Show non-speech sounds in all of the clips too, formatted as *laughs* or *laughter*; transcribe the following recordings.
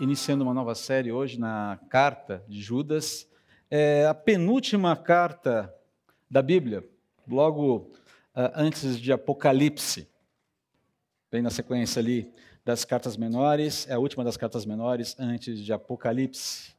iniciando uma nova série hoje na carta de Judas. É a penúltima carta da Bíblia, logo uh, antes de Apocalipse. Vem na sequência ali das cartas menores, é a última das cartas menores antes de Apocalipse.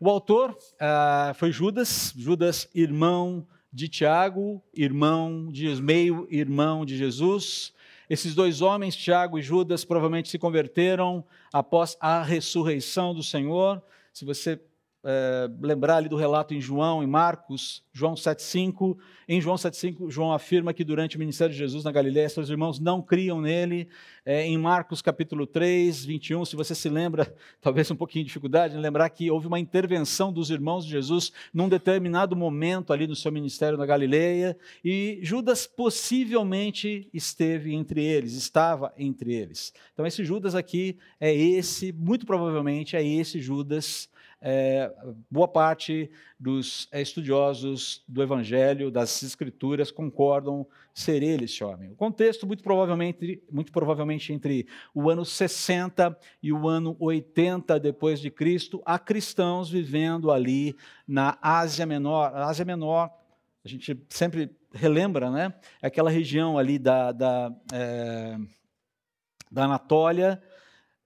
O autor uh, foi Judas, Judas, irmão de Tiago, irmão de Esmeio, irmão de Jesus. Esses dois homens, Tiago e Judas, provavelmente se converteram após a ressurreição do Senhor. Se você é, lembrar ali do relato em João, em Marcos, João 7,5. Em João 7,5, João afirma que durante o ministério de Jesus na Galiléia, seus irmãos não criam nele. É, em Marcos capítulo 3, 21, se você se lembra, *laughs* talvez um pouquinho de dificuldade em lembrar que houve uma intervenção dos irmãos de Jesus num determinado momento ali no seu ministério na Galiléia, e Judas possivelmente esteve entre eles, estava entre eles. Então esse Judas aqui é esse, muito provavelmente é esse Judas é, boa parte dos é, estudiosos do Evangelho, das Escrituras, concordam ser ele esse homem. O contexto, muito provavelmente, muito provavelmente entre o ano 60 e o ano 80 depois de Cristo, há cristãos vivendo ali na Ásia Menor. A Ásia Menor, a gente sempre relembra, né? É aquela região ali da, da, é, da Anatólia,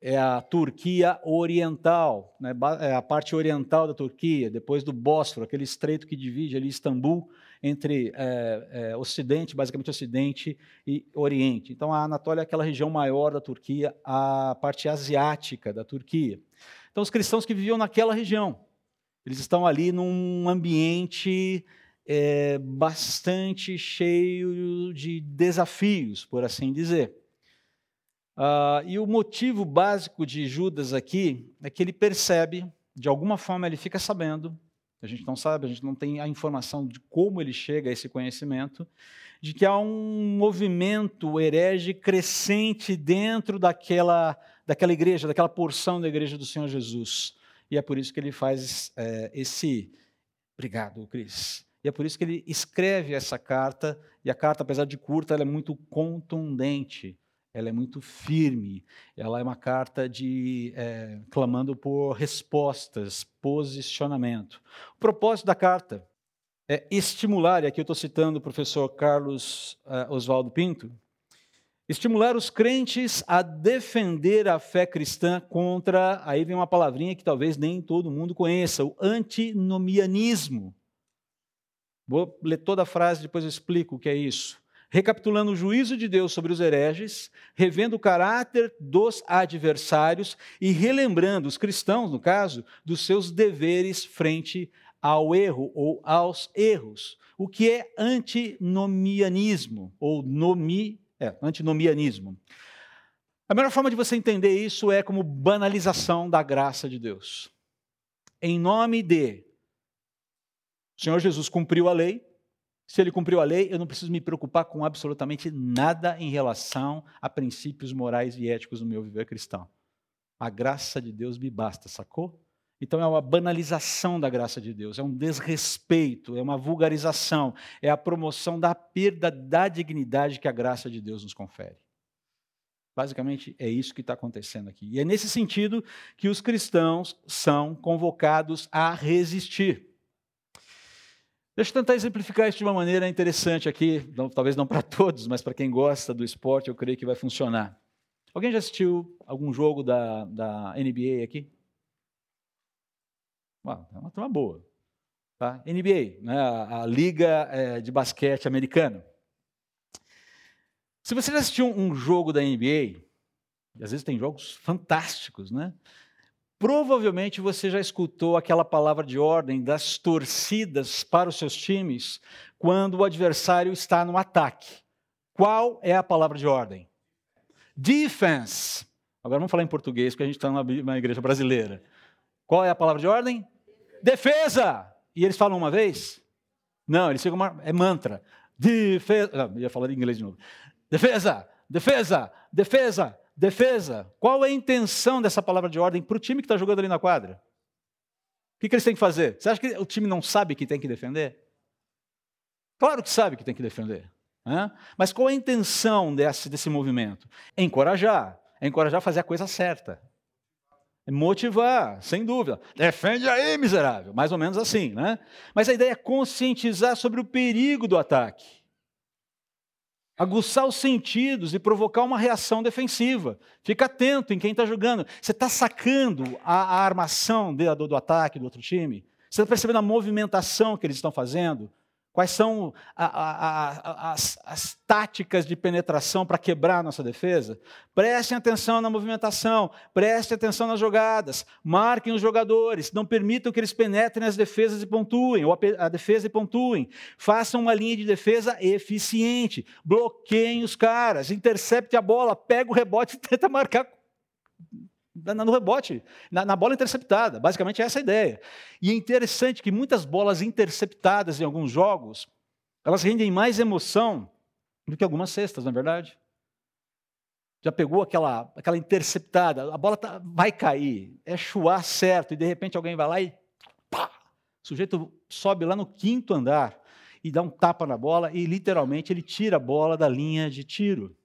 é a Turquia Oriental, né, é a parte oriental da Turquia, depois do Bósforo, aquele estreito que divide ali Istambul entre é, é, Ocidente, basicamente Ocidente e Oriente. Então a Anatólia é aquela região maior da Turquia, a parte asiática da Turquia. Então os cristãos que viviam naquela região, eles estão ali num ambiente é, bastante cheio de desafios, por assim dizer. Uh, e o motivo básico de Judas aqui é que ele percebe, de alguma forma ele fica sabendo, a gente não sabe, a gente não tem a informação de como ele chega a esse conhecimento, de que há um movimento herege crescente dentro daquela, daquela igreja, daquela porção da igreja do Senhor Jesus. E é por isso que ele faz é, esse. Obrigado, Cris. E é por isso que ele escreve essa carta, e a carta, apesar de curta, ela é muito contundente ela é muito firme, ela é uma carta de é, clamando por respostas, posicionamento. O propósito da carta é estimular, e aqui eu estou citando o professor Carlos uh, Oswaldo Pinto, estimular os crentes a defender a fé cristã contra, aí vem uma palavrinha que talvez nem todo mundo conheça, o antinomianismo. Vou ler toda a frase, depois eu explico o que é isso recapitulando o juízo de Deus sobre os hereges, revendo o caráter dos adversários e relembrando os cristãos, no caso, dos seus deveres frente ao erro ou aos erros. O que é antinomianismo ou nomi, é, antinomianismo? A melhor forma de você entender isso é como banalização da graça de Deus. Em nome de o Senhor Jesus cumpriu a lei, se ele cumpriu a lei, eu não preciso me preocupar com absolutamente nada em relação a princípios morais e éticos no meu viver cristão. A graça de Deus me basta, sacou? Então é uma banalização da graça de Deus, é um desrespeito, é uma vulgarização, é a promoção da perda da dignidade que a graça de Deus nos confere. Basicamente é isso que está acontecendo aqui. E é nesse sentido que os cristãos são convocados a resistir. Deixa eu tentar exemplificar isso de uma maneira interessante aqui, não, talvez não para *laughs* todos, mas para quem gosta do esporte, eu creio que vai funcionar. Alguém já assistiu algum jogo da, da NBA aqui? É uma turma boa. Tá? NBA, né, a, a Liga é, de Basquete Americana. Se você já assistiu um jogo da NBA, e às vezes tem jogos fantásticos, né? Provavelmente você já escutou aquela palavra de ordem das torcidas para os seus times quando o adversário está no ataque. Qual é a palavra de ordem? Defense. Agora vamos falar em português, porque a gente está numa igreja brasileira. Qual é a palavra de ordem? Defesa! E eles falam uma vez? Não, eles ficam uma, é mantra. Defesa. Não, ia falar em inglês de novo. Defesa! Defesa! Defesa! Defesa. Qual é a intenção dessa palavra de ordem para o time que está jogando ali na quadra? O que, que eles têm que fazer? Você acha que o time não sabe que tem que defender? Claro que sabe que tem que defender. Né? Mas qual é a intenção desse, desse movimento? É encorajar. É encorajar a fazer a coisa certa. É motivar, sem dúvida. Defende aí, miserável. Mais ou menos assim, né? Mas a ideia é conscientizar sobre o perigo do ataque. Aguçar os sentidos e provocar uma reação defensiva. Fica atento em quem está jogando. Você está sacando a, a armação do, do, do ataque do outro time? Você está percebendo a movimentação que eles estão fazendo? Quais são a, a, a, as, as, táticas de penetração para quebrar a nossa defesa? Prestem atenção na movimentação, prestem atenção nas jogadas, marquem os jogadores, não permitam que eles penetrem as defesas e pontuem, ou a defesa e pontuem. Façam uma linha de defesa eficiente, bloqueiem os caras, intercepte a bola, pega o rebote e *laughs* tenta marcar no rebote, na, na, bola interceptada. Basicamente, é essa a ideia. E é interessante que muitas bolas interceptadas em alguns jogos, elas rendem mais emoção do que algumas cestas, não é verdade? Já pegou aquela, aquela interceptada, a bola tá, vai cair, é chuar certo, e de repente alguém vai lá e pá, o sujeito sobe lá no quinto andar e dá um tapa na bola e literalmente ele tira a bola da linha de tiro.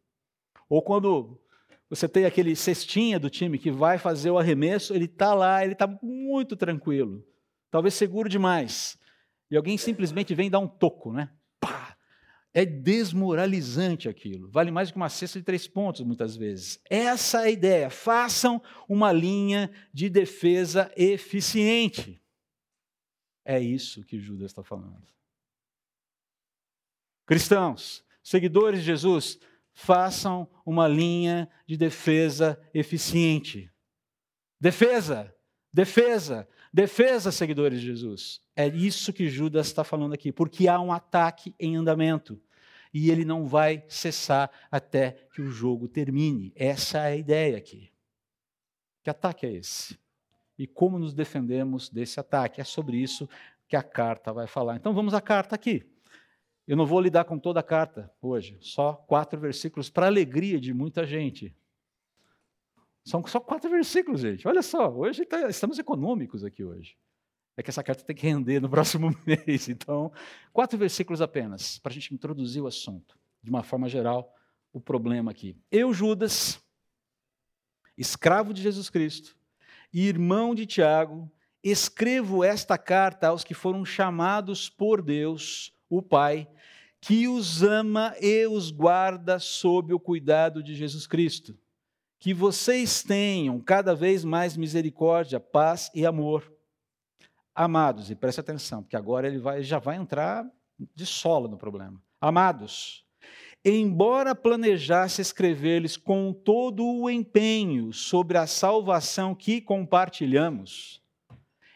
Ou quando você tem aquele cestinha do time que vai fazer o arremesso, ele está lá, ele está muito tranquilo, talvez seguro demais. E alguém simplesmente vem dar um toco, né? Pá! É desmoralizante aquilo. Vale mais do que uma cesta de três pontos, muitas vezes. Essa é a ideia. Façam uma linha de defesa eficiente. É isso que Judas está falando. Cristãos, seguidores de Jesus, façam uma linha de defesa eficiente. Defesa, defesa, defesa, seguidores de Jesus. É isso que Judas está falando aqui, porque há um ataque em andamento e ele não vai cessar até que o jogo termine. Essa é a ideia aqui. Que ataque é esse? E como nos defendemos desse ataque? É sobre isso que a carta vai falar. Então vamos à carta aqui. Eu não vou lidar com toda a carta hoje, só quatro versículos, para alegria de muita gente. São só quatro versículos, gente. Olha só, hoje tá, estamos econômicos aqui hoje. É que essa carta tem que render no *laughs* próximo mês. Então, quatro versículos apenas, para a gente introduzir o assunto, de uma forma geral, o problema aqui. Eu, Judas, escravo de Jesus Cristo e irmão de Tiago, escrevo esta carta aos que foram chamados por Deus o Pai, que os ama e os guarda sob o cuidado de Jesus Cristo. Que vocês tenham cada vez mais misericórdia, paz e amor. Amados, e preste atenção, porque agora ele vai, já vai entrar de solo no problema. Amados, embora planejasse escrever-lhes com todo o empenho sobre a salvação que compartilhamos,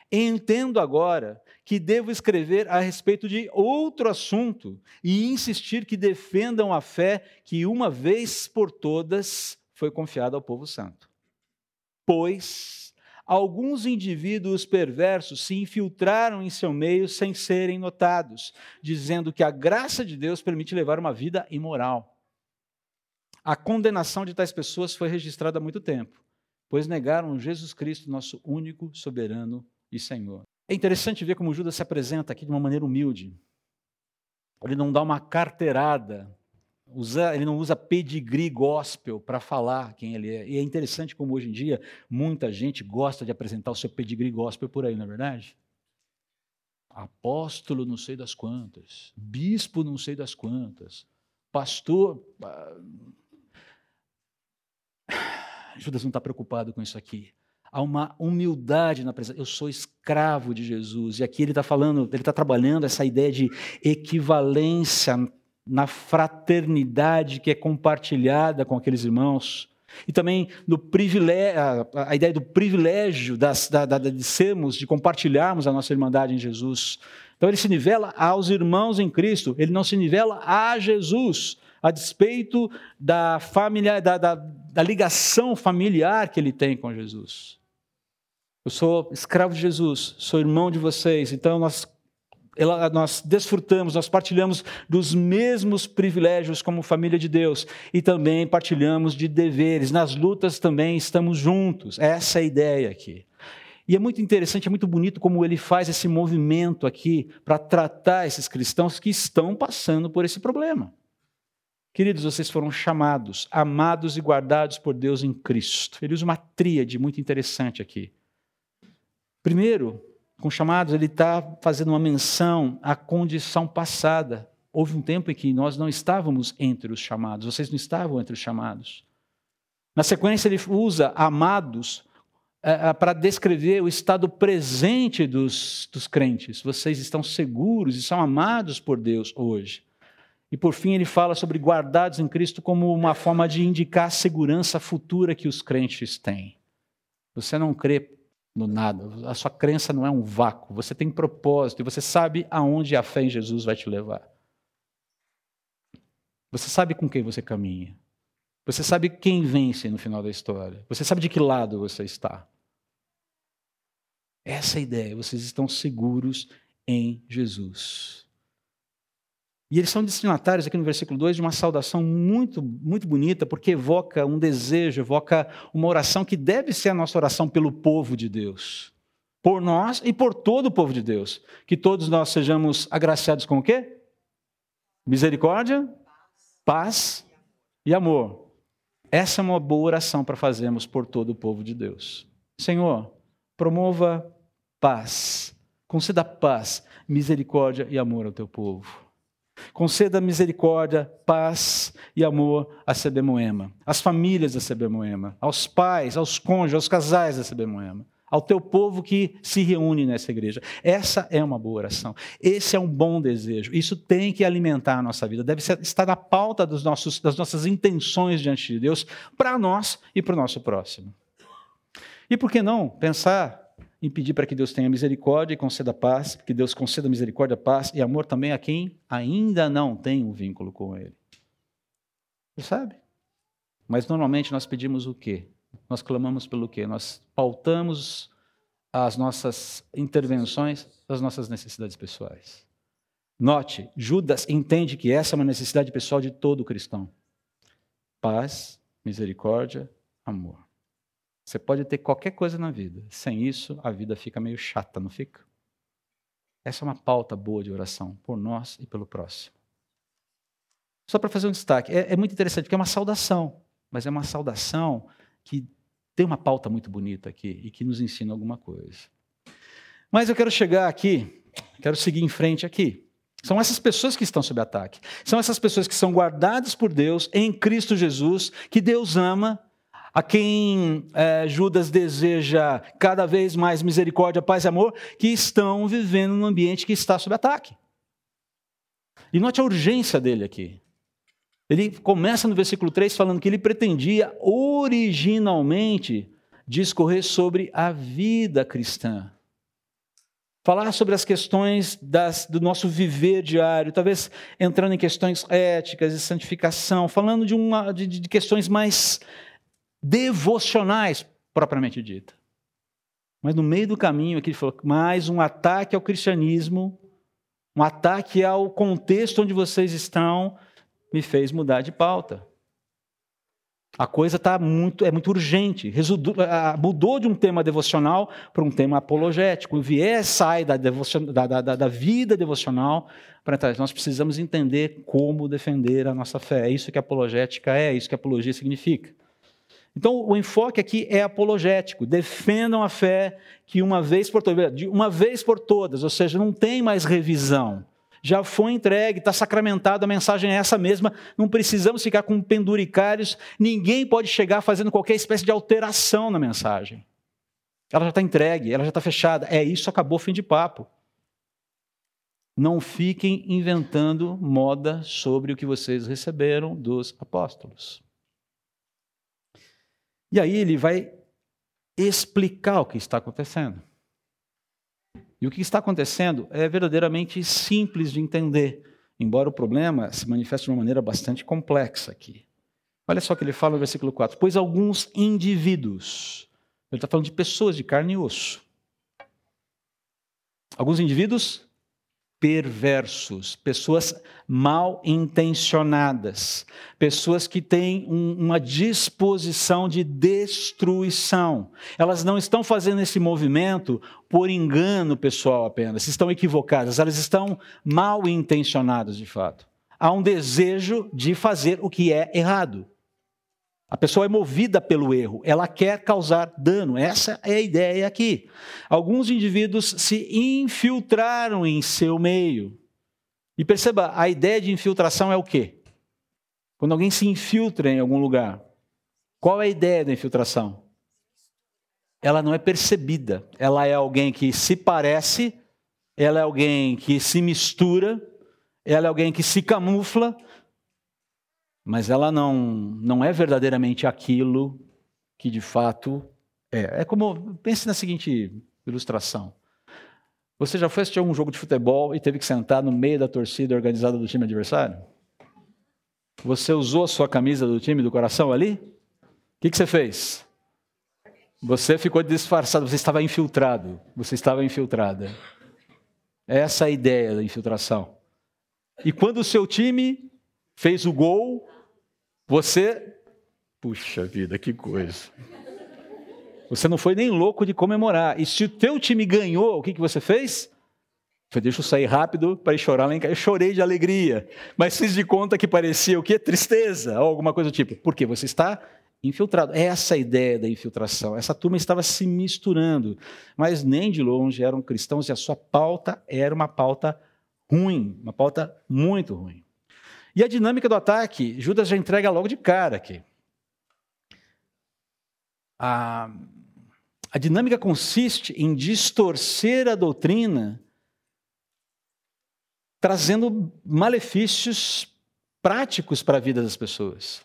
entendo agora que devo escrever a respeito de outro assunto e insistir que defendam a fé que uma vez por todas foi confiada ao povo santo. Pois alguns indivíduos perversos se infiltraram em seu meio sem serem notados, dizendo que a graça de Deus permite levar uma vida imoral. A condenação de tais pessoas foi registrada há muito tempo, pois negaram Jesus Cristo, nosso único soberano e Senhor. É interessante ver como Judas se apresenta aqui de uma maneira humilde. Ele não dá uma carteirada, usa, ele não usa pedigree gospel para falar quem ele é. E é interessante como hoje em dia muita gente gosta de apresentar o seu pedigree gospel por aí, não é verdade? Apóstolo não sei das quantas, bispo não sei das quantas, pastor. Ah, *sighs* Judas não está preocupado com isso aqui há uma humildade na presença. Eu sou escravo de Jesus. E aqui ele está falando, ele está trabalhando essa ideia de equivalência na fraternidade que é compartilhada com aqueles irmãos. E também no privilégio, a, ideia do privilégio das, da, da, de sermos, de compartilharmos a nossa irmandade em Jesus. Então ele se nivela aos irmãos em Cristo, ele não se nivela a Jesus, a despeito da, família, da, da, da ligação familiar que ele tem com Jesus. Eu sou escravo de Jesus, sou irmão de vocês, então nós, nós desfrutamos, nós partilhamos dos mesmos privilégios como família de Deus e também partilhamos de deveres. Nas lutas também estamos juntos. Essa é a ideia aqui. E é muito interessante, é muito bonito como ele faz esse movimento aqui para tratar esses cristãos que estão passando por esse problema Queridos, vocês foram chamados, amados e guardados por Deus em Cristo. Ele usa uma tríade muito interessante aqui. Primeiro, com chamados, ele está fazendo uma menção à condição passada. Houve um tempo em que nós não estávamos entre os chamados, vocês não estavam entre os chamados. Na sequência, ele usa amados é, é, para descrever o estado presente dos, dos crentes. Vocês estão seguros e são amados por Deus hoje. E por fim, ele fala sobre guardados em Cristo como uma forma de indicar a segurança futura que os crentes têm. Você não crê no nada, a sua crença não é um vácuo, você tem propósito e você sabe aonde a fé em Jesus vai te levar. Você sabe com quem você caminha. Você sabe quem vence no final da história. Você sabe de que lado você está. Essa é a ideia, vocês estão seguros em Jesus. E eles são destinatários aqui no versículo 2 de uma saudação muito, muito bonita, porque evoca um desejo, evoca uma oração que deve ser a nossa oração pelo povo de Deus. Por nós e por todo o povo de Deus. Que todos nós sejamos agraciados com o quê? Misericórdia, paz e amor. Essa é uma boa oração para fazermos por todo o povo de Deus. Senhor, promova paz, conceda paz, misericórdia e amor ao teu povo. Conceda misericórdia, paz e amor a CB Moema, às famílias da CB Moema, aos pais, aos cônjuges, aos casais da CB Moema, ao teu povo que se reúne nessa igreja. Essa é uma boa oração. Esse é um bom desejo. Isso tem que alimentar a nossa vida. Deve estar na pauta dos nossos, das nossas intenções diante de Deus, para nós e para o nosso próximo. E por que não pensar em pedir para que Deus tenha misericórdia e conceda paz, que Deus conceda misericórdia, paz e amor também a quem ainda não tem um vínculo com Ele. Você sabe? Mas normalmente nós pedimos o quê? Nós clamamos pelo quê? Nós pautamos as nossas intervenções das nossas necessidades pessoais. Note, Judas entende que essa é uma necessidade pessoal de todo cristão. Paz, misericórdia, amor. Você pode ter qualquer coisa na vida. Sem isso, a vida fica meio chata, não fica? Essa é uma pauta boa de oração, por nós e pelo próximo. Só para fazer um destaque, é, é, muito interessante, porque é uma saudação, mas é uma saudação que tem uma pauta muito bonita aqui e que nos ensina alguma coisa. Mas eu quero chegar aqui, quero seguir em frente aqui. São essas pessoas que estão sob ataque. São essas pessoas que são guardadas por Deus em Cristo Jesus, que Deus ama a quem é, Judas deseja cada vez mais misericórdia, paz e amor, que estão vivendo num ambiente que está sob ataque. E note a urgência dele aqui. Ele começa no versículo 3 falando que ele pretendia originalmente discorrer sobre a vida cristã. Falar sobre as questões das, do nosso viver diário, talvez entrando em questões éticas e santificação, falando de, uma, de, de questões mais devocionais, propriamente dita. Mas no meio do caminho aqui ele falou, mais um ataque ao cristianismo, um ataque ao contexto onde vocês estão, me fez mudar de pauta. A coisa tá muito, é muito urgente. mudou de um tema devocional para um tema apologético. O viés sai da, da, da, da vida devocional para trás. Nós precisamos entender como defender a nossa fé. É isso que apologética é, é isso que apologia significa. Então, o enfoque aqui é apologético. Defendam a fé que uma vez por todas, uma vez por todas, ou seja, não tem mais revisão. Já foi entregue, está sacramentado, a mensagem é essa mesma, não precisamos ficar com penduricários, ninguém pode chegar fazendo qualquer espécie de alteração na mensagem. Ela já está entregue, ela já está fechada. É isso, acabou, fim de papo. Não fiquem inventando moda sobre o que vocês receberam dos apóstolos. E aí ele vai explicar o que está acontecendo. E o que está acontecendo é verdadeiramente simples de entender, embora o problema se manifeste de uma maneira bastante complexa aqui. Olha só o que ele fala no versículo 4: Pois alguns indivíduos, ele está falando de pessoas de carne e osso. Alguns indivíduos perversos, pessoas mal intencionadas, pessoas que têm um, uma disposição de destruição. Elas não estão fazendo esse movimento por engano pessoal apenas, estão equivocadas, elas estão mal intencionadas de fato. há um desejo de fazer o que é errado. A pessoa é movida pelo erro, ela quer causar dano. Essa é a ideia aqui. Alguns indivíduos se infiltraram em seu meio. E perceba, a ideia de infiltração é o quê? Quando alguém se infiltra em algum lugar. Qual é a ideia da infiltração? Ela não é percebida. Ela é alguém que se parece, ela é alguém que se mistura, ela é alguém que se camufla, mas ela não, não é verdadeiramente aquilo que de fato é. É como, pense na seguinte ilustração. Você já foi assistir um jogo de futebol e teve que sentar no meio da torcida organizada do time adversário? Você usou a sua camisa do time do coração ali? O que, que você fez? Você ficou disfarçado, você estava infiltrado. Você estava infiltrada. Essa é a ideia da infiltração. E quando o seu time fez o gol, você, puxa vida, que coisa. Você não foi nem louco de comemorar. E se o teu time ganhou, o que, que você fez? Deixa eu sair rápido para ir chorar lá em casa. Eu chorei de alegria. Mas fiz de conta que parecia o quê? Tristeza, ou alguma coisa do tipo. Porque você está infiltrado. Essa é a ideia da infiltração. Essa turma estava se misturando, mas nem de longe eram cristãos e a sua pauta era uma pauta ruim, uma pauta muito ruim. E a dinâmica do ataque, Judas já entrega logo de cara aqui. A, a dinâmica consiste em distorcer a doutrina, trazendo malefícios práticos para a vida das pessoas.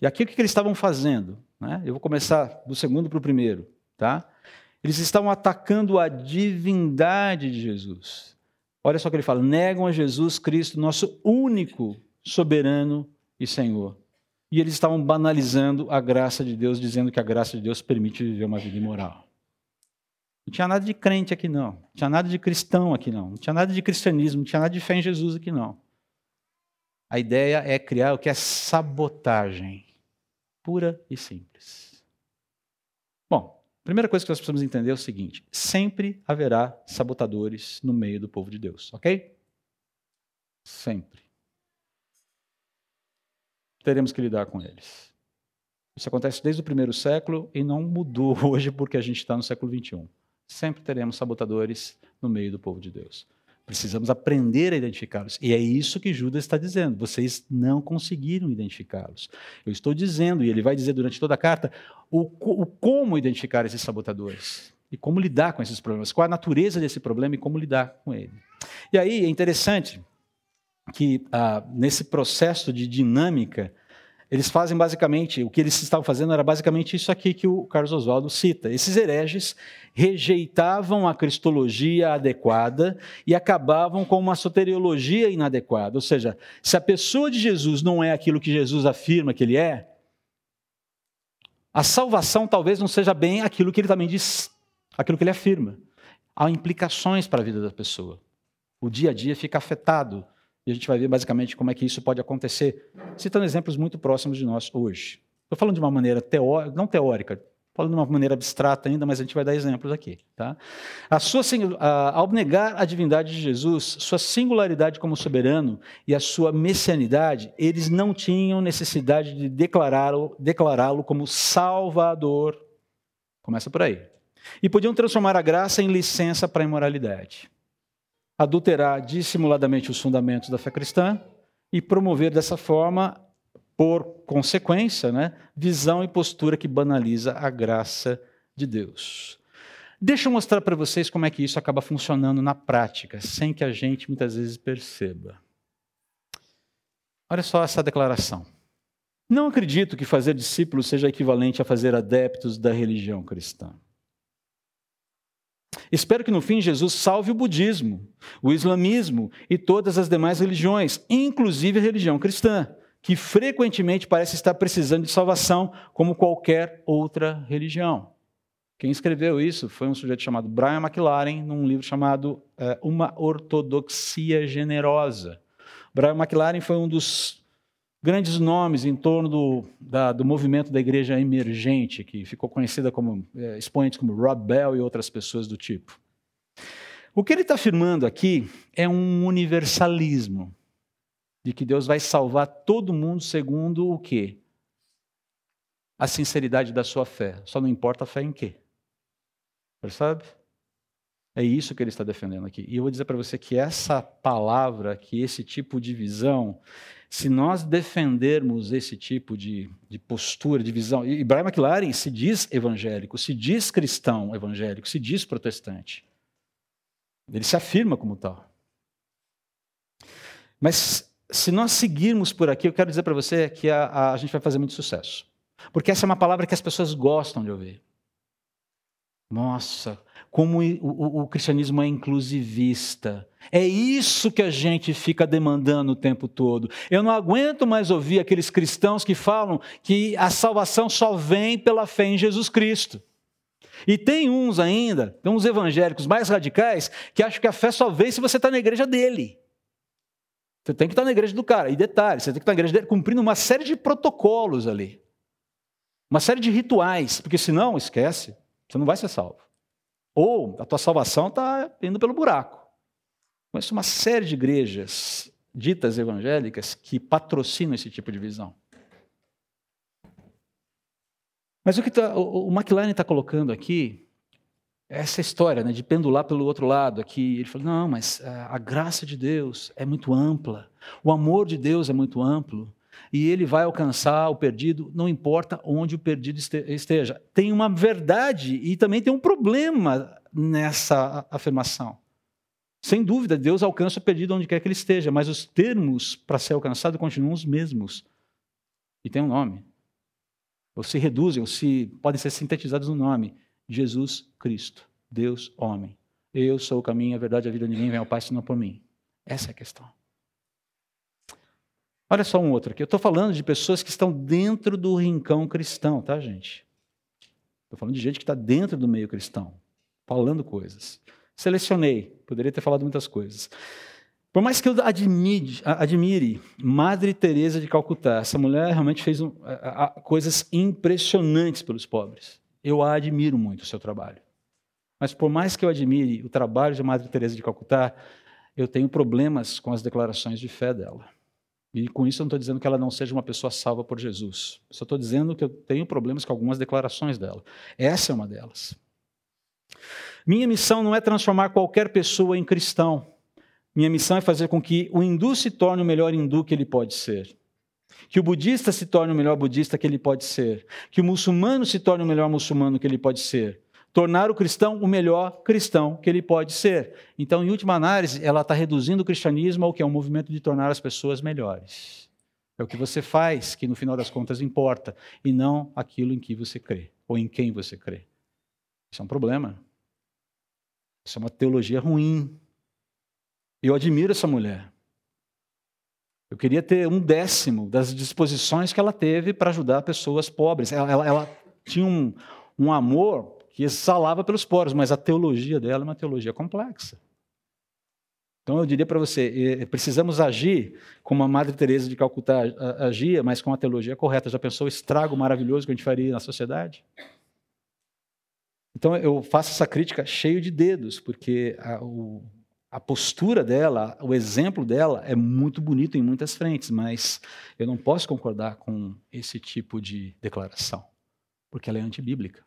E aqui o que eles estavam fazendo? Né? Eu vou começar do segundo para o primeiro. Tá? Eles estavam atacando a divindade de Jesus. Olha só o que ele fala: negam a Jesus Cristo, nosso único soberano e Senhor. E eles estavam banalizando a graça de Deus, dizendo que a graça de Deus permite viver uma vida imoral. Não tinha nada de crente aqui, não. Não tinha nada de cristão aqui, não. Não tinha nada de cristianismo, não tinha nada de fé em Jesus aqui, não. A ideia é criar o que é sabotagem, pura e simples. Bom, Primeira coisa que nós precisamos entender é o seguinte: sempre haverá sabotadores no meio do povo de Deus, ok? Sempre. Teremos que lidar com eles. Isso acontece desde o primeiro século e não mudou *laughs* hoje porque a gente está no século 21. Sempre teremos sabotadores no meio do povo de Deus. Precisamos aprender a identificá-los. E é isso que Judas está dizendo. Vocês não conseguiram identificá-los. Eu estou dizendo, e ele vai dizer durante toda a carta, o, o, como identificar esses sabotadores. E como lidar com esses problemas. Qual a natureza desse problema e como lidar com ele. E aí é interessante que ah, nesse processo de dinâmica, eles fazem basicamente, o que eles estavam fazendo era basicamente isso aqui que o Carlos Oswaldo cita. Esses hereges rejeitavam a cristologia adequada e acabavam com uma soteriologia inadequada. Ou seja, se a pessoa de Jesus não é aquilo que Jesus afirma que ele é, a salvação talvez não seja bem aquilo que ele também diz, aquilo que ele afirma. Há implicações para a vida da pessoa. O dia a dia fica afetado e a gente vai ver basicamente como é que isso pode acontecer, citando exemplos muito próximos de nós hoje. Estou falando de uma maneira teórica, não teórica, falando de uma maneira abstrata ainda, mas a gente vai dar exemplos aqui. Tá? A sua, a, ao negar a divindade de Jesus, sua singularidade como soberano e a sua messianidade, eles não tinham necessidade de declará-lo declará como Salvador. Começa por aí. E podiam transformar a graça em licença para a imoralidade adulterar dissimuladamente os fundamentos da fé cristã e promover dessa forma, por consequência, né, visão e postura que banaliza a graça de Deus. Deixa eu mostrar para vocês como é que isso acaba funcionando na prática, sem que a gente muitas vezes perceba. Olha só essa declaração. Não acredito que fazer discípulos seja equivalente a fazer adeptos da religião cristã. Espero que no fim Jesus salve o budismo, o islamismo e todas as demais religiões, inclusive a religião cristã, que frequentemente parece estar precisando de salvação como qualquer outra religião. Quem escreveu isso foi um sujeito chamado Brian McLaren, num livro chamado é, Uma Ortodoxia Generosa. Brian McLaren foi um dos grandes nomes em torno do, da, do movimento da igreja emergente, que ficou conhecida como é, expoentes como Rob Bell e outras pessoas do tipo. O que ele está afirmando aqui é um universalismo. de que Deus vai salvar todo mundo segundo o quê? A sinceridade da sua fé. Só não importa a fé em quê. Percebe? É isso que ele está defendendo aqui. E eu vou dizer para você que essa palavra, que esse tipo de visão, se nós defendermos esse tipo de, de postura, de visão, e Brian McLaren se diz evangélico, se diz cristão evangélico, se diz protestante. Ele se afirma como tal. Mas se nós seguirmos por aqui, eu quero dizer para você que a, a, a gente vai fazer muito sucesso. Porque essa é uma palavra que as pessoas gostam de ouvir. Nossa, como o, o, cristianismo é inclusivista. É isso que a gente fica demandando o tempo todo. Eu não aguento mais ouvir aqueles cristãos que falam que a salvação só vem pela fé em Jesus Cristo. E tem uns ainda, tem uns evangélicos mais radicais, que acham que a fé só vem se você está na igreja dele. Você tem que estar na igreja do cara. E detalhe, você tem que estar na igreja dele cumprindo uma série de protocolos ali. Uma série de rituais, porque senão, esquece, você não vai ser salvo. Ou a tua salvação está indo pelo buraco. Conheço uma série de igrejas ditas evangélicas que patrocinam esse tipo de visão. Mas o que tá, o, o McLaren está colocando aqui é essa história né, de pendular pelo outro lado. Aqui ele fala: não, mas é, a graça de Deus é muito ampla, o amor de Deus é muito amplo e ele vai alcançar o perdido, não importa onde o perdido esteja. Tem uma verdade e também tem um problema nessa afirmação. Sem dúvida, Deus alcança o perdido onde quer que ele esteja, mas os termos para ser alcançado continuam os mesmos. E tem um nome ou se reduzem, ou se podem ser sintetizados no nome: Jesus Cristo, Deus homem. Eu sou o caminho, a verdade, a vida, ninguém vem ao Pai senão por mim. Essa é a questão. Olha só um outro aqui. Eu estou falando de pessoas que estão dentro do rincão cristão, tá, gente? Estou falando de gente que está dentro do meio cristão, falando coisas. Selecionei, poderia ter falado muitas coisas. Por mais que eu admire, admire Madre Teresa de Calcutá, essa mulher realmente fez um, a, a, coisas impressionantes pelos pobres. Eu a admiro muito o seu trabalho. Mas por mais que eu admire o trabalho de Madre Teresa de Calcutá, eu tenho problemas com as declarações de fé dela. E com isso eu não estou dizendo que ela não seja uma pessoa salva por Jesus. Só estou dizendo que eu tenho problemas com algumas declarações dela. Essa é uma delas. Minha missão não é transformar qualquer pessoa em cristão. Minha missão é fazer com que o hindu se torne o melhor hindu que ele pode ser. Que o budista se torne o melhor budista que ele pode ser. Que o muçulmano se torne o melhor muçulmano que ele pode ser. Tornar o cristão o melhor cristão que ele pode ser. Então, em última análise, ela está reduzindo o cristianismo ao que é um movimento de tornar as pessoas melhores. É o que você faz que, no final das contas, importa, e não aquilo em que você crê, ou em quem você crê. Isso é um problema. Isso é uma teologia ruim. Eu admiro essa mulher. Eu queria ter um décimo das disposições que ela teve para ajudar pessoas pobres. Ela, ela, ela tinha um, um amor que exalava pelos pobres, mas a teologia dela é uma teologia complexa. Então eu diria para você, precisamos agir como a Madre Teresa de Calcutá agia, mas com a teologia correta. Já pensou o estrago maravilhoso que a gente faria na sociedade? Então eu faço essa crítica cheio de dedos, porque a, o, a postura dela, o exemplo dela é muito bonito em muitas frentes, mas eu não posso concordar com esse tipo de declaração, porque ela é antibíblica.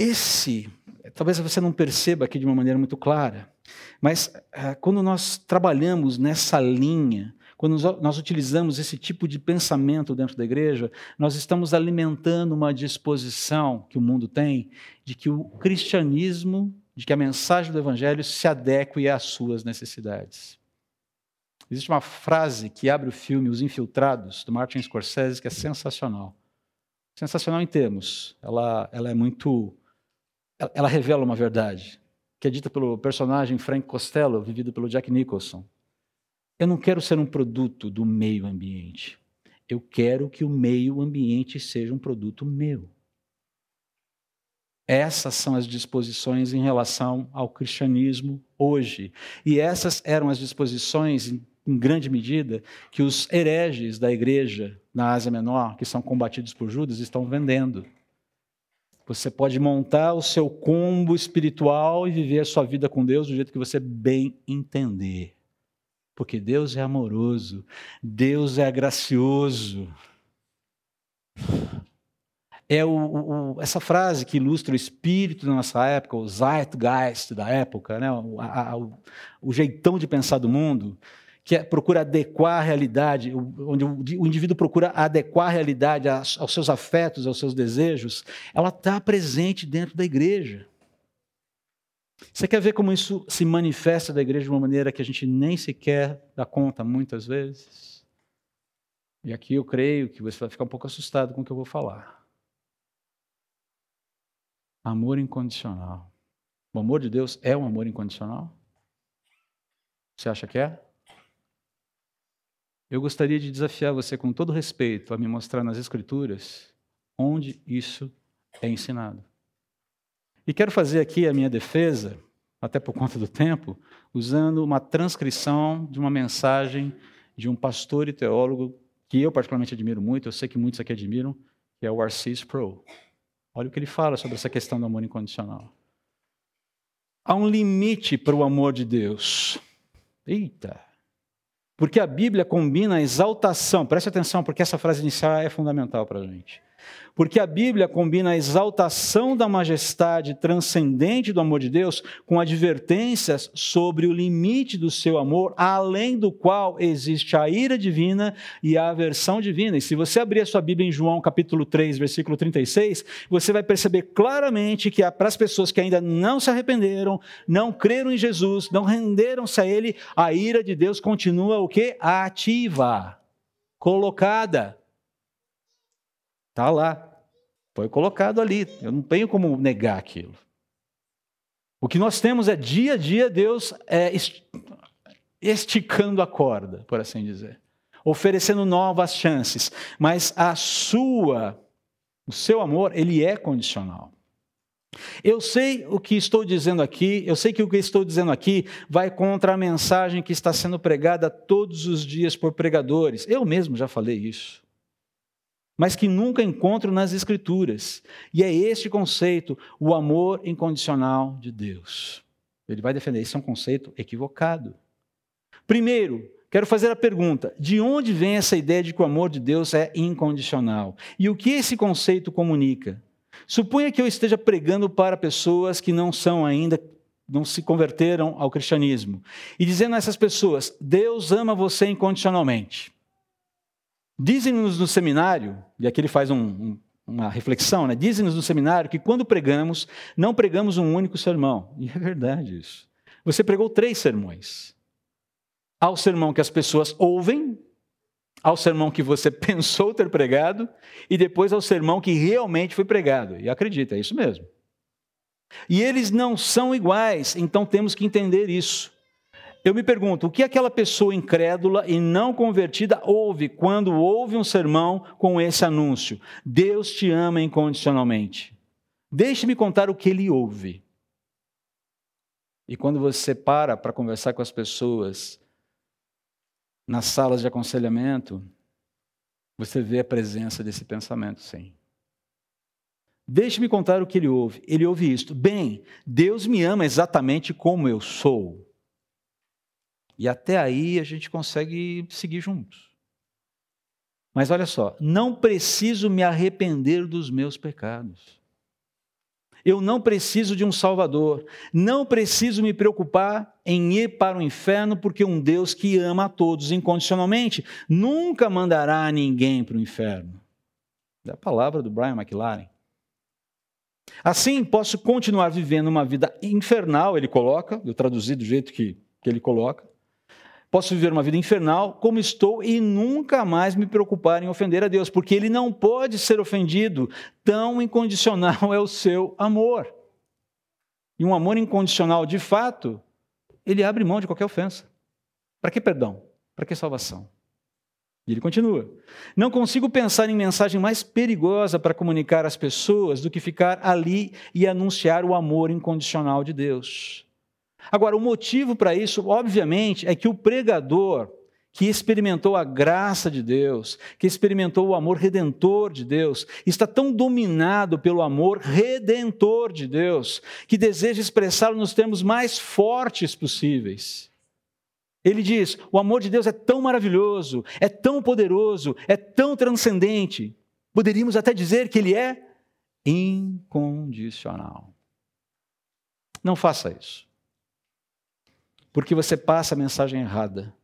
Esse, talvez você não perceba aqui de uma maneira muito clara, mas ah, quando nós trabalhamos nessa linha quando nós utilizamos esse tipo de pensamento dentro da igreja, nós estamos alimentando uma disposição que o mundo tem de que o cristianismo, de que a mensagem do evangelho se adeque às suas necessidades. Existe uma frase que abre o filme Os Infiltrados, do Martin Scorsese, que é sensacional. Sensacional em termos. Ela, ela é muito. Ela revela uma verdade, que é dita pelo personagem Frank Costello, vivido pelo Jack Nicholson. Eu não quero ser um produto do meio ambiente. Eu quero que o meio ambiente seja um produto meu. Essas são as disposições em relação ao cristianismo hoje. E essas eram as disposições, em grande medida, que os hereges da igreja na Ásia Menor, que são combatidos por Judas, estão vendendo. Você pode montar o seu combo espiritual e viver a sua vida com Deus do jeito que você bem entender. Porque Deus é amoroso, Deus é gracioso. É o, o, essa frase que ilustra o espírito da nossa época, o zeitgeist da época, né? o, a, o, o jeitão de pensar do mundo que é, procura adequar a realidade, onde o indivíduo procura adequar a realidade aos seus afetos, aos seus desejos, ela está presente dentro da igreja. Você quer ver como isso se manifesta da igreja de uma maneira que a gente nem sequer dá conta muitas vezes? E aqui eu creio que você vai ficar um pouco assustado com o que eu vou falar. Amor incondicional. O amor de Deus é um amor incondicional? Você acha que é? Eu gostaria de desafiar você, com todo respeito, a me mostrar nas Escrituras onde isso é ensinado. E quero fazer aqui a minha defesa, até por conta do tempo, usando uma transcrição de uma mensagem de um pastor e teólogo que eu particularmente admiro muito, eu sei que muitos aqui admiram, que é o Arcis Pro. Olha o que ele fala sobre essa questão do amor incondicional. Há um limite para o amor de Deus. Eita! Porque a Bíblia combina a exaltação, preste atenção, porque essa frase inicial é fundamental para a gente. Porque a Bíblia combina a exaltação da majestade transcendente do amor de Deus com advertências sobre o limite do seu amor, além do qual existe a ira divina e a aversão divina. E se você abrir a sua Bíblia em João capítulo 3, versículo 36, você vai perceber claramente que para as pessoas que ainda não se arrependeram, não creram em Jesus, não renderam-se a Ele, a ira de Deus continua o que? Ativa, colocada. Está lá. Foi colocado ali. Eu não tenho como negar aquilo. O que nós temos é dia a dia Deus é, esticando a corda, por assim dizer, oferecendo novas chances. Mas a sua, o seu amor, ele é condicional. Eu sei o que estou dizendo aqui, eu sei que o que estou dizendo aqui vai contra a mensagem que está sendo pregada todos os dias por pregadores. Eu mesmo já falei isso mas que nunca encontro nas Escrituras. E é este conceito, o amor incondicional de Deus. Ele vai defender, esse é um conceito equivocado. Primeiro, quero fazer a pergunta: de onde vem essa ideia de que o amor de Deus é incondicional? E o que esse conceito comunica? Suponha que eu esteja pregando para pessoas que não são ainda não se converteram ao cristianismo e dizendo a essas pessoas: Deus ama você incondicionalmente. Dizem-nos no seminário, e aqui ele faz um, um, uma reflexão, né? dizem-nos no seminário que quando pregamos, não pregamos um único sermão. E é verdade isso. Você pregou três sermões. Há o sermão que as pessoas ouvem, ao sermão que você *laughs* pensou ter pregado, e depois ao sermão que realmente foi pregado. E acredita, é isso mesmo. E eles não são iguais, então temos que entender isso. Eu me pergunto, o que aquela pessoa incrédula e não convertida ouve quando ouve um sermão com esse anúncio? Deus te ama incondicionalmente. Deixe-me contar o que ele ouve. E quando você para para conversar com as pessoas nas salas de aconselhamento, você vê a presença desse pensamento, sim. Deixe-me contar o que ele ouve. Ele ouve isto: Bem, Deus me ama exatamente como eu sou. E até aí a gente consegue seguir juntos. Mas olha só, não preciso me arrepender dos meus pecados. Eu não preciso de um Salvador. Não preciso me preocupar em ir para o inferno, porque um Deus que ama a todos incondicionalmente nunca mandará ninguém para o inferno. É a palavra do Brian McLaren. Assim, posso continuar vivendo uma vida infernal, ele coloca, eu traduzi do jeito que, que ele coloca, Posso viver uma vida infernal como estou e nunca mais me preocupar em ofender a Deus, porque Ele não pode ser ofendido, tão incondicional é o seu amor. E um amor incondicional, de fato, ele abre mão de qualquer ofensa. Para que perdão? Para que salvação? E ele continua: Não consigo pensar em mensagem mais perigosa para comunicar às pessoas do que ficar ali e anunciar o amor incondicional de Deus. Agora, o motivo para isso, obviamente, é que o pregador que experimentou a graça de Deus, que experimentou o amor redentor de Deus, está tão dominado pelo amor redentor de Deus, que deseja expressá-lo nos termos mais fortes possíveis. Ele diz: o amor de Deus é tão maravilhoso, é tão poderoso, é tão transcendente. Poderíamos até dizer que ele é incondicional. Não faça isso. Porque você passa a mensagem errada.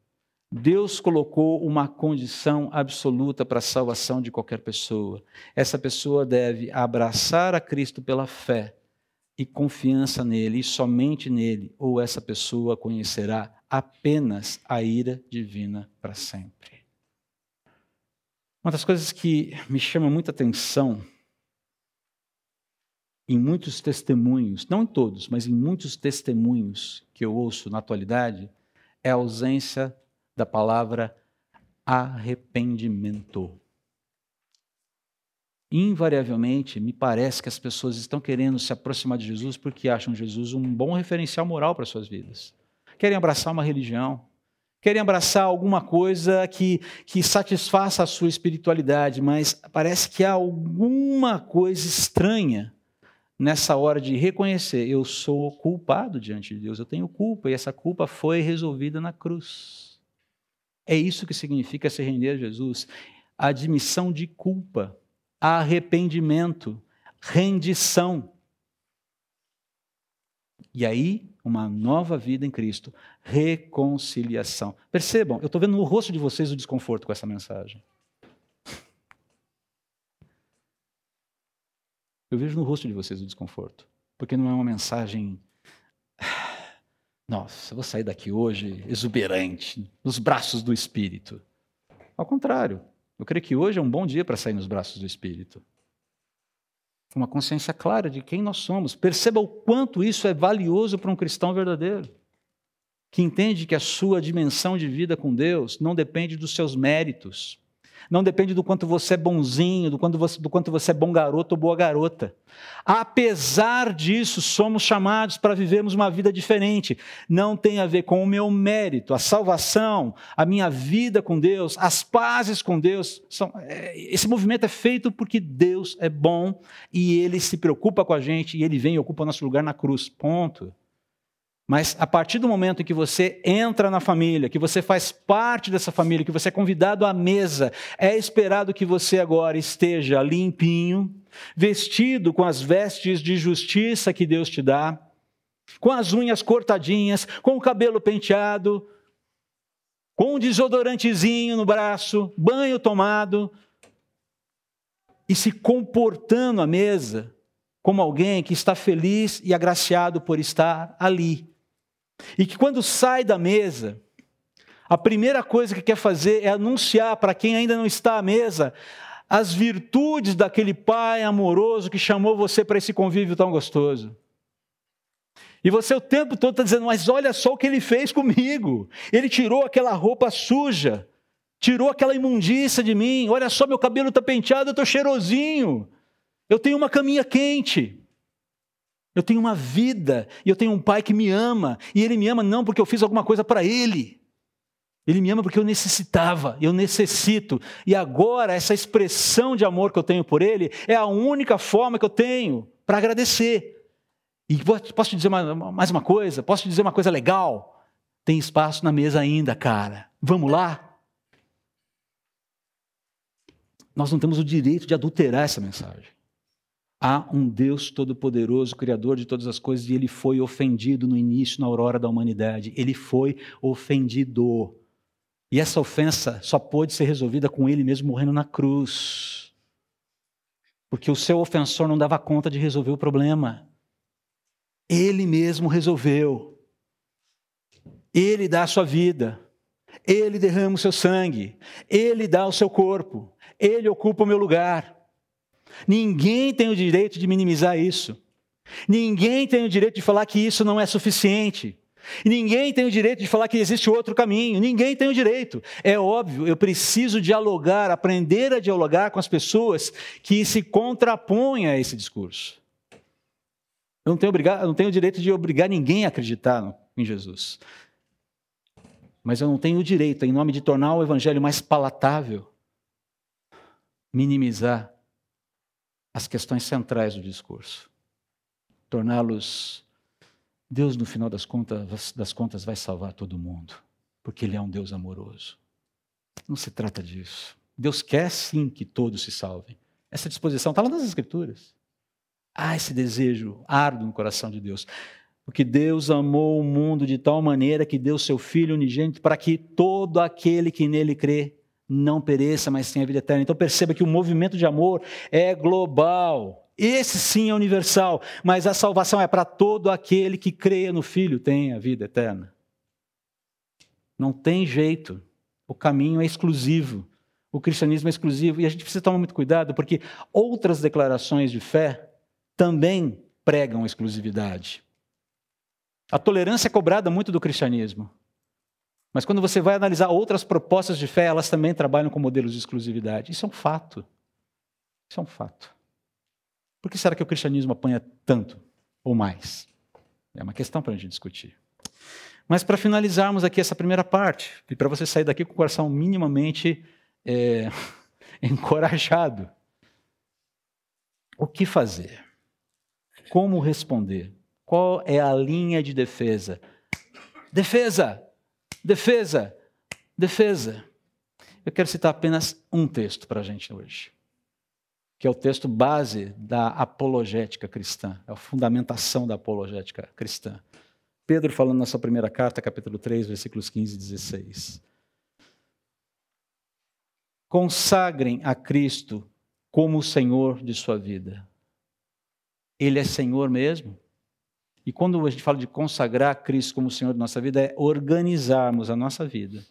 Deus colocou uma condição absoluta para a salvação de qualquer pessoa. Essa pessoa deve abraçar a Cristo pela fé e confiança nele, e somente nele, ou essa pessoa conhecerá apenas a ira divina para sempre. Uma das coisas que me chama muita atenção em muitos testemunhos, não em todos, mas em muitos testemunhos que eu ouço na atualidade, é a ausência da palavra arrependimento. Invariavelmente, me parece que as pessoas estão querendo se aproximar de Jesus porque acham Jesus um bom referencial moral para suas vidas. Querem abraçar uma religião, querem abraçar alguma coisa que, que satisfaça a sua espiritualidade, mas parece que há alguma coisa estranha nessa hora de reconhecer: eu sou culpado diante de Deus, eu tenho culpa, e essa culpa foi resolvida na cruz. É isso que significa se render a Jesus. Admissão de culpa, arrependimento, rendição. E aí, uma nova vida em Cristo, reconciliação. Percebam, eu estou vendo no rosto de vocês o desconforto com essa mensagem. Eu vejo no rosto de vocês o desconforto, porque não é uma mensagem. *sighs* Nossa, vou sair daqui hoje exuberante, nos braços do Espírito. Ao contrário, eu creio que hoje é um bom dia para sair nos braços do Espírito. Uma consciência clara de quem nós somos. Perceba o quanto isso é valioso para um cristão verdadeiro, que entende que a sua dimensão de vida com Deus não depende dos seus méritos, não depende do quanto você é bonzinho, do quanto você, do quanto você é bom garoto ou boa garota. Apesar disso, somos chamados para vivermos uma vida diferente. Não tem a ver com o meu mérito, a salvação, a minha vida com Deus, as pazes com Deus. São, é, esse movimento é feito porque Deus é bom e Ele se preocupa com a gente e Ele vem e ocupa nosso lugar na cruz. Ponto. Mas a partir do momento em que você entra na família, que você faz parte dessa família, que você é convidado à mesa, é esperado que você agora esteja limpinho, vestido com as vestes de justiça que Deus te dá, com as unhas cortadinhas, com o cabelo penteado, com um desodorantezinho no braço, banho tomado, e se comportando à mesa como alguém que está feliz e agraciado por estar ali. E que quando sai da mesa, a primeira coisa que quer fazer é anunciar para quem ainda não está à mesa as virtudes daquele pai amoroso que chamou você para esse convívio tão gostoso. E você o tempo todo está dizendo, mas olha só o que ele fez comigo. Ele tirou aquela roupa suja, tirou aquela imundícia de mim. Olha só, meu cabelo está penteado, eu estou cheirosinho. Eu tenho uma caminha quente. Eu tenho uma vida e eu tenho um pai que me ama. E ele me ama não porque eu fiz alguma coisa para ele. Ele me ama porque eu necessitava, eu necessito. E agora, essa expressão de amor que eu tenho por ele é a única forma que eu tenho para agradecer. E posso te dizer mais uma coisa? Posso te dizer uma coisa legal? Tem espaço na mesa ainda, cara. Vamos lá? Nós não temos o direito de adulterar essa mensagem. Há um Deus todo-poderoso, Criador de todas as coisas, e ele foi ofendido no início, na aurora da humanidade. Ele foi ofendido. E essa ofensa só pôde ser resolvida com ele mesmo morrendo na cruz. Porque o seu ofensor não dava conta de resolver o problema. Ele mesmo resolveu. Ele dá a sua vida. Ele derrama o seu sangue. Ele dá o seu corpo. Ele ocupa o meu lugar. Ninguém tem o direito de minimizar isso. Ninguém tem o direito de falar que isso não é suficiente. Ninguém tem o direito de falar que existe outro caminho. Ninguém tem o direito. É óbvio, eu preciso dialogar, aprender a dialogar com as pessoas que se contrapõem a esse discurso. Eu não tenho, não tenho o direito de obrigar ninguém a acreditar em Jesus. mas eu não tenho o direito, em nome de tornar o evangelho mais palatável, minimizar as questões centrais do discurso, torná-los. Deus, no final das contas, das contas, vai salvar todo mundo, porque Ele é um Deus amoroso. Não se trata disso. Deus quer sim que todos se salvem. Essa disposição está lá nas Escrituras. Há esse desejo árduo no coração de Deus. Porque Deus amou o mundo de tal maneira que deu seu Filho unigênito para que todo aquele que nele crê não pereça, mas tenha vida eterna. Então perceba que o movimento de amor é global. Esse sim é universal, mas a salvação é para todo aquele que creia no Filho, tem a vida eterna. Não tem jeito. O caminho é exclusivo. O cristianismo é exclusivo. E a gente precisa tomar muito cuidado, porque outras declarações de fé também pregam exclusividade. A tolerância é cobrada muito do cristianismo. Mas quando você vai analisar outras propostas de fé, elas também trabalham com modelos de exclusividade. Isso é um fato. Isso é um fato. Por que será que o cristianismo apanha tanto ou mais? É uma questão para a gente discutir. Mas para finalizarmos aqui essa primeira parte, e para você sair daqui com o coração minimamente é, *laughs* encorajado, o que fazer? Como responder? Qual é a linha de defesa? Defesa! Defesa, defesa. Eu quero citar apenas um texto para a gente hoje, que é o texto base da apologética cristã, é a fundamentação da apologética cristã. Pedro falando na sua primeira carta, capítulo 3, versículos 15 e 16. Consagrem a Cristo como o Senhor de sua vida. Ele é Senhor mesmo? E quando a gente fala de consagrar Cristo como Senhor da nossa vida, é organizarmos a nossa vida.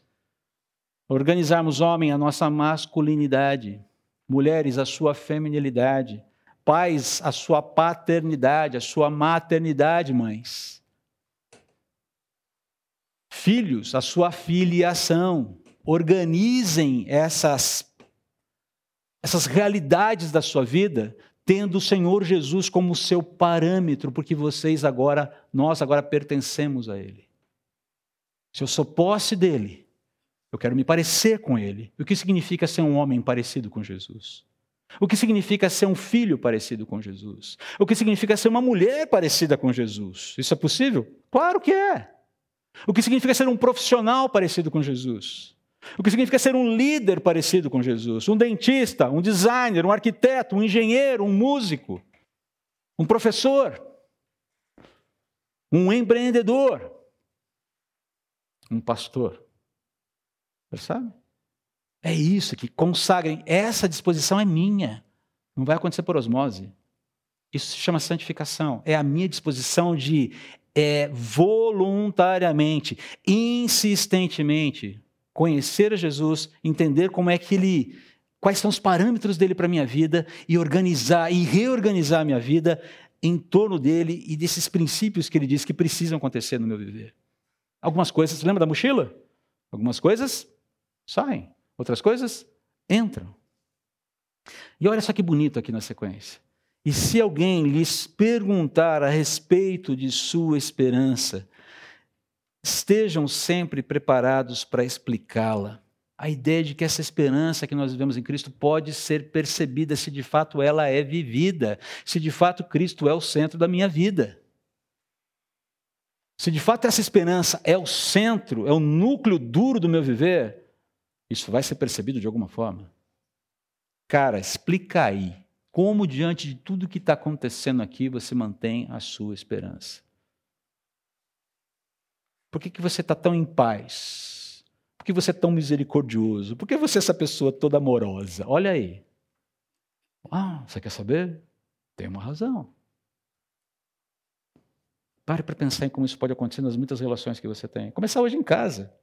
Organizarmos, homem, a nossa masculinidade, mulheres, a sua feminilidade, pais, a sua paternidade, a sua maternidade, mães. Filhos, a sua filiação. Organizem essas, essas realidades da sua vida tendo o Senhor Jesus como seu parâmetro, porque vocês agora, nós agora pertencemos a Ele. Se eu sou posse dele, eu quero me parecer com Ele. O que significa ser um homem parecido com Jesus? O que significa ser um filho parecido com Jesus? O que significa ser uma mulher parecida com Jesus? Isso é possível? Claro que é. O que significa ser um profissional parecido com Jesus? O que significa ser um líder parecido com Jesus, um dentista, um designer, um arquiteto, um engenheiro, um músico, um professor, um empreendedor, um pastor. Percebe? É isso que consagrem. Essa disposição é minha. Não vai acontecer por osmose. Isso se chama santificação. É a minha disposição de é, voluntariamente, insistentemente, conhecer a Jesus, entender como é que ele, quais são os parâmetros dele para a minha vida e organizar e reorganizar a minha vida em torno dele e desses princípios que ele diz que precisam acontecer no meu viver. Algumas coisas, lembra da mochila? Algumas coisas saem, outras coisas entram. E olha só que bonito aqui na sequência. E se alguém lhes perguntar a respeito de sua esperança, estejam sempre preparados para explicá-la. A ideia de que essa esperança que nós vivemos em Cristo pode ser percebida se de fato ela é vivida, se de fato Cristo é o centro da minha vida. Se de fato essa esperança é o centro, é o núcleo duro do meu viver, isso vai ser percebido de alguma forma? Cara, explica aí como, diante de tudo que está acontecendo aqui, você mantém a sua esperança. Por que, que você está tão em paz? Por que você é tão misericordioso? Por que você é essa pessoa toda amorosa? Olha aí. Ah, você quer saber? Tem uma razão. Pare para pensar em como isso pode acontecer nas muitas relações que você tem. Começar hoje em casa,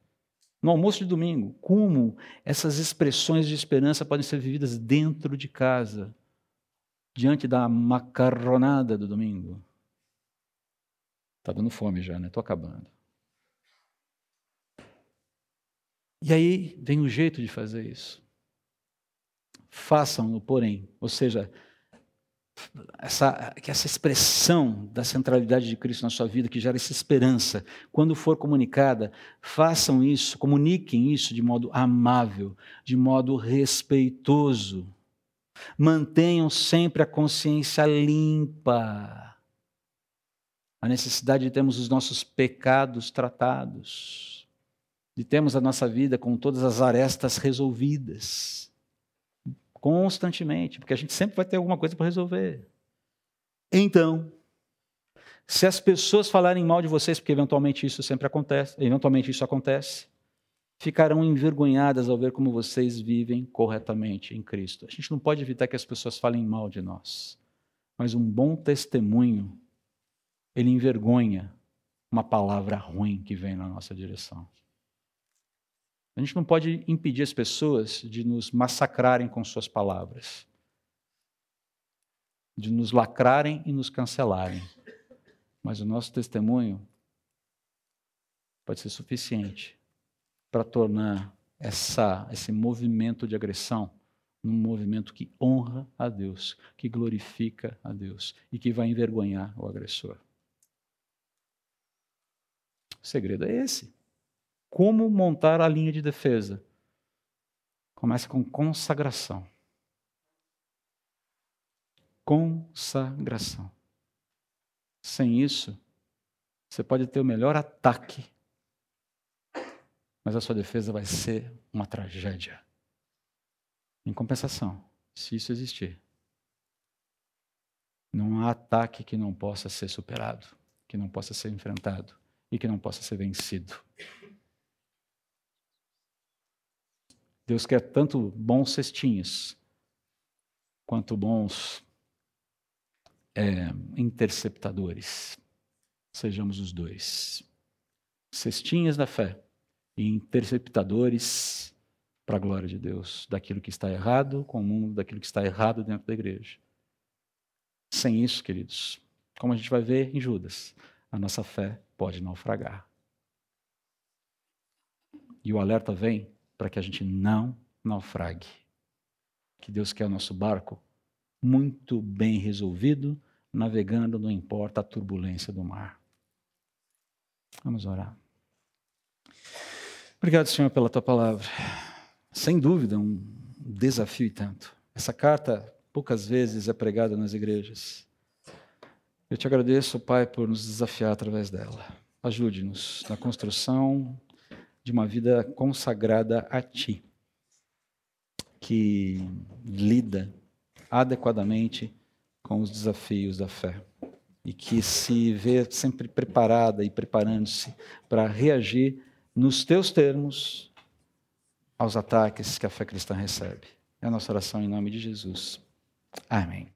no almoço de domingo. Como essas expressões de esperança podem ser vividas dentro de casa, diante da macarronada do domingo. Está dando fome já, né? Estou acabando. E aí vem o jeito de fazer isso. Façam-no, porém, ou seja, essa, que essa expressão da centralidade de Cristo na sua vida, que gera essa esperança, quando for comunicada, façam isso, comuniquem isso de modo amável, de modo respeitoso. Mantenham sempre a consciência limpa. A necessidade de termos os nossos pecados tratados, de termos a nossa vida com todas as arestas resolvidas constantemente, porque a gente sempre vai ter alguma coisa para resolver. Então, se as pessoas falarem mal de vocês, porque eventualmente isso sempre acontece, eventualmente isso acontece, ficarão envergonhadas ao ver como vocês vivem corretamente em Cristo. A gente não pode evitar que as pessoas falem mal de nós, mas um bom testemunho, ele envergonha uma palavra ruim que vem na nossa direção. A gente não pode impedir as pessoas de nos massacrarem com suas palavras, de nos lacrarem e nos cancelarem. Mas o nosso testemunho pode ser suficiente para tornar essa, esse movimento de agressão num movimento que honra a Deus, que glorifica a Deus e que vai envergonhar o agressor. O segredo é esse. Como montar a linha de defesa? Começa com consagração. Consagração. Sem isso, você pode ter o melhor ataque, mas a sua defesa vai ser uma tragédia. Em compensação, se isso existir, não há ataque que não possa ser superado, que não possa ser enfrentado e que não possa ser vencido. Deus quer tanto bons cestinhos quanto bons é, interceptadores. Sejamos os dois. Cestinhas da fé e interceptadores para a glória de Deus, daquilo que está errado com o mundo, daquilo que está errado dentro da igreja. Sem isso, queridos, como a gente vai ver em Judas, a nossa fé pode naufragar. E o alerta vem para que a gente não naufrague. Que Deus quer o nosso barco muito bem resolvido, navegando, não importa a turbulência do mar. Vamos orar. Obrigado, Senhor, pela tua palavra. Sem dúvida, um desafio e tanto. Essa carta poucas vezes é pregada nas igrejas. Eu te agradeço, Pai, por nos desafiar através dela. Ajude-nos na construção de uma vida consagrada a Ti, que lida adequadamente com os desafios da fé e que se vê sempre preparada e preparando-se para reagir nos Teus termos aos ataques que a fé cristã recebe. É a nossa oração em nome de Jesus. Amém.